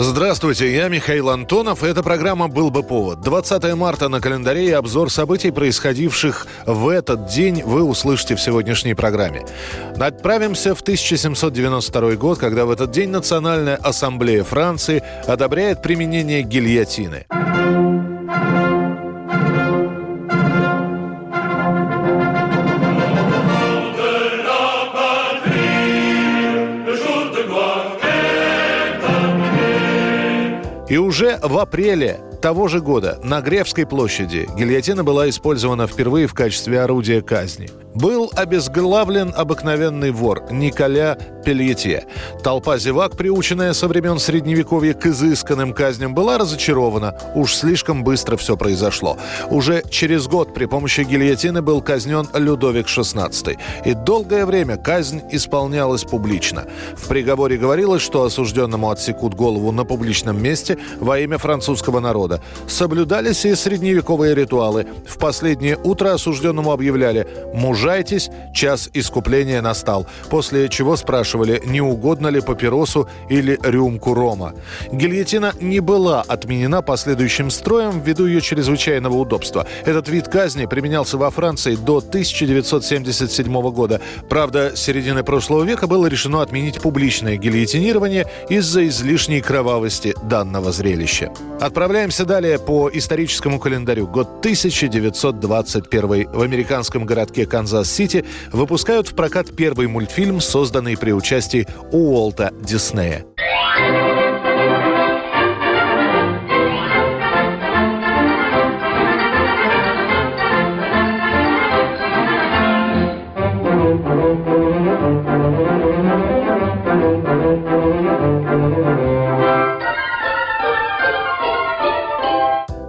Здравствуйте, я Михаил Антонов. Эта программа «Был бы повод». 20 марта на календаре и обзор событий, происходивших в этот день, вы услышите в сегодняшней программе. Отправимся в 1792 год, когда в этот день Национальная ассамблея Франции одобряет применение гильотины. И уже в апреле того же года на Гревской площади гильотина была использована впервые в качестве орудия казни. Был обезглавлен обыкновенный вор Николя Пельете. Толпа зевак, приученная со времен Средневековья к изысканным казням, была разочарована. Уж слишком быстро все произошло. Уже через год при помощи гильотины был казнен Людовик XVI. И долгое время казнь исполнялась публично. В приговоре говорилось, что осужденному отсекут голову на публичном месте во имя французского народа. Соблюдались и средневековые ритуалы. В последнее утро осужденному объявляли «мужа Мужайтесь, час искупления настал. После чего спрашивали, не угодно ли папиросу или рюмку рома. Гильотина не была отменена последующим строем ввиду ее чрезвычайного удобства. Этот вид казни применялся во Франции до 1977 года. Правда, с середины прошлого века было решено отменить публичное гильотинирование из-за излишней кровавости данного зрелища. Отправляемся далее по историческому календарю. Год 1921 в американском городке Канзас Канзас-Сити выпускают в прокат первый мультфильм, созданный при участии Уолта Диснея.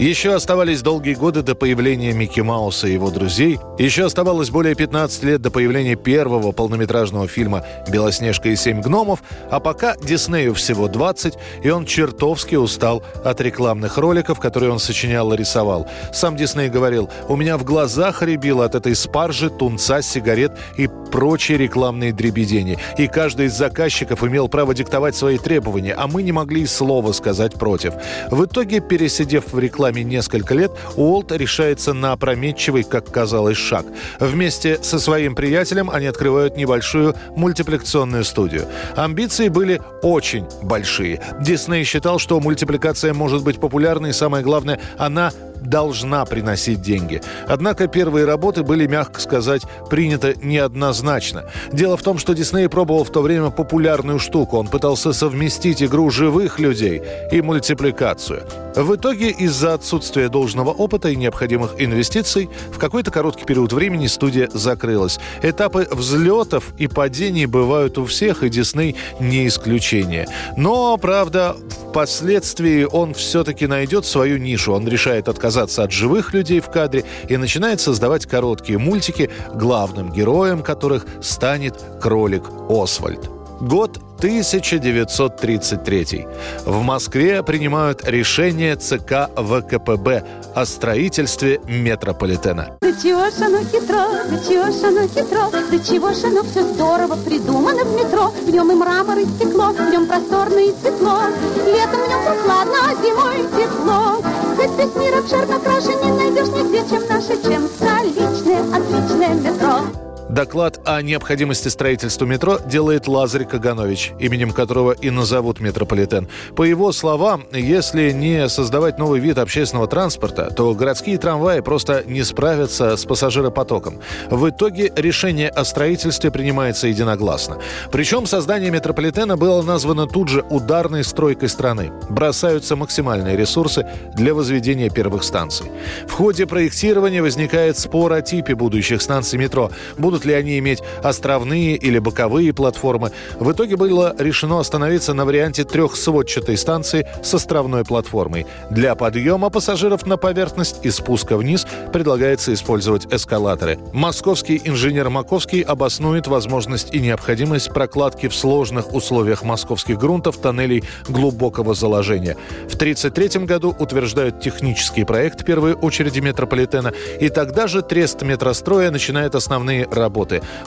Еще оставались долгие годы до появления Микки Мауса и его друзей. Еще оставалось более 15 лет до появления первого полнометражного фильма «Белоснежка и семь гномов», а пока Диснею всего 20, и он чертовски устал от рекламных роликов, которые он сочинял и рисовал. Сам Дисней говорил, у меня в глазах рябило от этой спаржи, тунца, сигарет и прочие рекламные дребедения. И каждый из заказчиков имел право диктовать свои требования, а мы не могли и слова сказать против. В итоге, пересидев в рекламе делами несколько лет, Уолт решается на опрометчивый, как казалось, шаг. Вместе со своим приятелем они открывают небольшую мультипликационную студию. Амбиции были очень большие. Дисней считал, что мультипликация может быть популярной, и самое главное, она должна приносить деньги. Однако первые работы были, мягко сказать, приняты неоднозначно. Дело в том, что Дисней пробовал в то время популярную штуку. Он пытался совместить игру живых людей и мультипликацию. В итоге, из-за отсутствия должного опыта и необходимых инвестиций, в какой-то короткий период времени студия закрылась. Этапы взлетов и падений бывают у всех, и Дисней не исключение. Но, правда, впоследствии он все-таки найдет свою нишу. Он решает отказаться от живых людей в кадре и начинает создавать короткие мультики, главным героем которых станет кролик Освальд. Год 1933. В Москве принимают решение ЦК ВКПБ о строительстве метрополитена. Да чего ж оно хитро, да чего ж оно хитро, да чего ж оно все здорово придумано в метро. В нем и мрамор, и стекло, в нем просторно и светло. Летом в нем прохладно, а зимой тепло. Хоть весь мир обширно краше не найдешь нигде, чем наше, чем столичное отличное метро. Доклад о необходимости строительства метро делает Лазарь Каганович, именем которого и назовут метрополитен. По его словам, если не создавать новый вид общественного транспорта, то городские трамваи просто не справятся с пассажиропотоком. В итоге решение о строительстве принимается единогласно. Причем создание метрополитена было названо тут же ударной стройкой страны. Бросаются максимальные ресурсы для возведения первых станций. В ходе проектирования возникает спор о типе будущих станций метро. Будут будут ли они иметь островные или боковые платформы. В итоге было решено остановиться на варианте трехсводчатой станции с островной платформой. Для подъема пассажиров на поверхность и спуска вниз предлагается использовать эскалаторы. Московский инженер Маковский обоснует возможность и необходимость прокладки в сложных условиях московских грунтов тоннелей глубокого заложения. В 1933 году утверждают технический проект первой очереди метрополитена, и тогда же Трест метростроя начинает основные работы.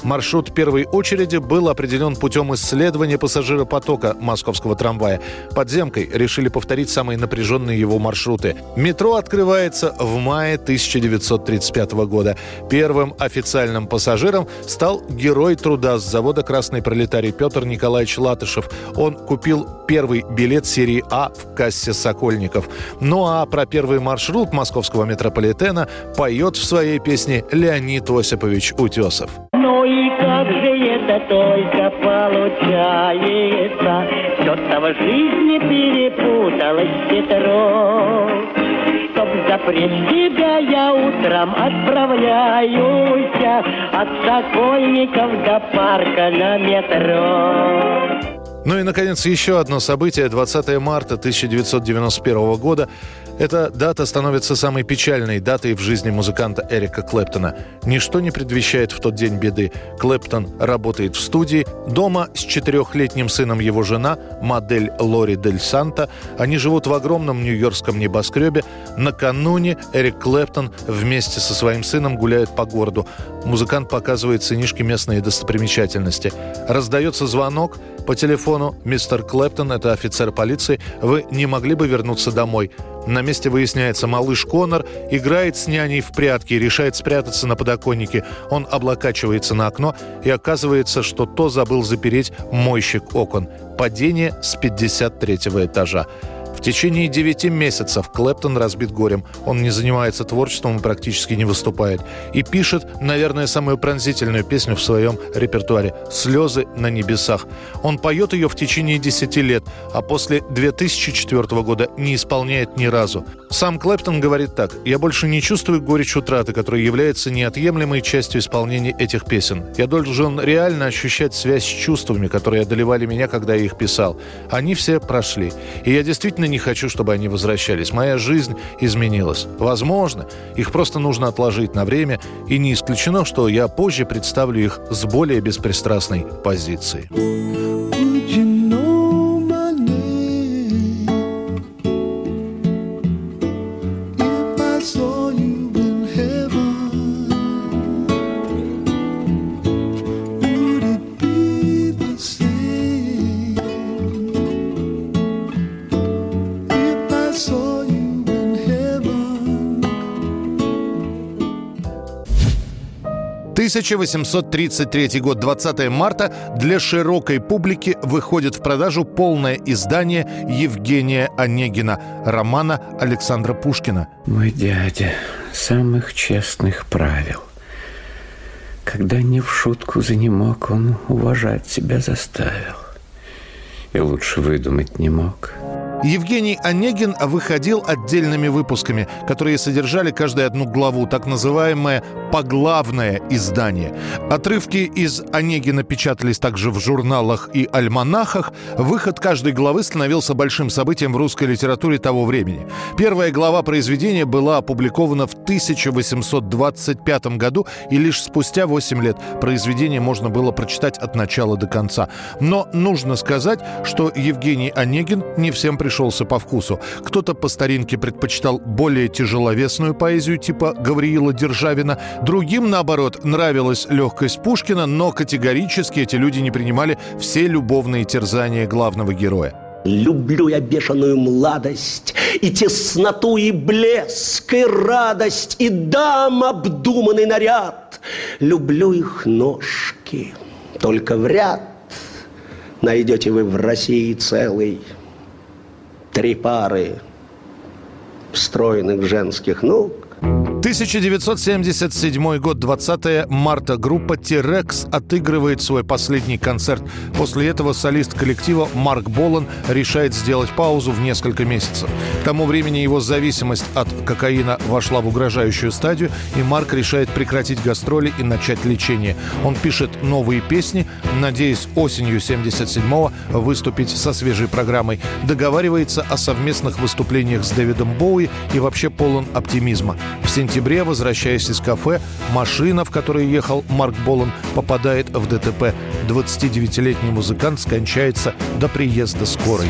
Маршрут первой очереди был определен путем исследования пассажиропотока московского трамвая. Подземкой решили повторить самые напряженные его маршруты. Метро открывается в мае 1935 года. Первым официальным пассажиром стал герой труда с завода «Красный пролетарий» Петр Николаевич Латышев. Он купил первый билет серии А в кассе «Сокольников». Ну а про первый маршрут московского метрополитена поет в своей песне Леонид Осипович Утесов. Ну и как же это только получается, Все-то в жизни перепуталось хитро. Чтоб запречь тебя я утром отправляюсь От Сокольников до парка на метро. Ну и, наконец, еще одно событие. 20 марта 1991 года. Эта дата становится самой печальной датой в жизни музыканта Эрика Клэптона. Ничто не предвещает в тот день беды. Клэптон работает в студии. Дома с четырехлетним сыном его жена, модель Лори Дель Санта. Они живут в огромном нью-йоркском небоскребе. Накануне Эрик Клэптон вместе со своим сыном гуляет по городу. Музыкант показывает сынишке местные достопримечательности. Раздается звонок – по телефону «Мистер Клэптон, это офицер полиции, вы не могли бы вернуться домой?» На месте выясняется, малыш Конор играет с няней в прятки и решает спрятаться на подоконнике. Он облокачивается на окно и оказывается, что то забыл запереть мойщик окон. Падение с 53 этажа. В течение 9 месяцев Клэптон разбит горем. Он не занимается творчеством и практически не выступает. И пишет, наверное, самую пронзительную песню в своем репертуаре «Слезы на небесах». Он поет ее в течение 10 лет, а после 2004 года не исполняет ни разу. Сам Клэптон говорит так. «Я больше не чувствую горечь утраты, которая является неотъемлемой частью исполнения этих песен. Я должен реально ощущать связь с чувствами, которые одолевали меня, когда я их писал. Они все прошли. И я действительно действительно не хочу, чтобы они возвращались. Моя жизнь изменилась. Возможно, их просто нужно отложить на время, и не исключено, что я позже представлю их с более беспристрастной позиции. – 1833 год, 20 марта, для широкой публики выходит в продажу полное издание Евгения Онегина, романа Александра Пушкина. Мой дядя самых честных правил. Когда не в шутку за не мог, он уважать себя заставил. И лучше выдумать не мог – Евгений Онегин выходил отдельными выпусками, которые содержали каждую одну главу, так называемое поглавное издание. Отрывки из Онегина печатались также в журналах и альманахах. Выход каждой главы становился большим событием в русской литературе того времени. Первая глава произведения была опубликована в 1825 году, и лишь спустя 8 лет произведение можно было прочитать от начала до конца. Но нужно сказать, что Евгений Онегин не всем пришел пришелся по вкусу. Кто-то по старинке предпочитал более тяжеловесную поэзию типа Гавриила Державина. Другим, наоборот, нравилась легкость Пушкина, но категорически эти люди не принимали все любовные терзания главного героя. Люблю я бешеную младость, И тесноту, и блеск, и радость, И дам обдуманный наряд. Люблю их ножки, только в ряд Найдете вы в России целый три пары стройных женских. Ног – 1977 год, 20 марта. Группа «Тирекс» отыгрывает свой последний концерт. После этого солист коллектива Марк Болан решает сделать паузу в несколько месяцев. К тому времени его зависимость от кокаина вошла в угрожающую стадию, и Марк решает прекратить гастроли и начать лечение. Он пишет новые песни, надеясь осенью 77-го выступить со свежей программой. Договаривается о совместных выступлениях с Дэвидом Боуи и вообще полон оптимизма. В сентябре, возвращаясь из кафе, машина, в которой ехал Марк Болан, попадает в ДТП. 29-летний музыкант скончается до приезда скорой.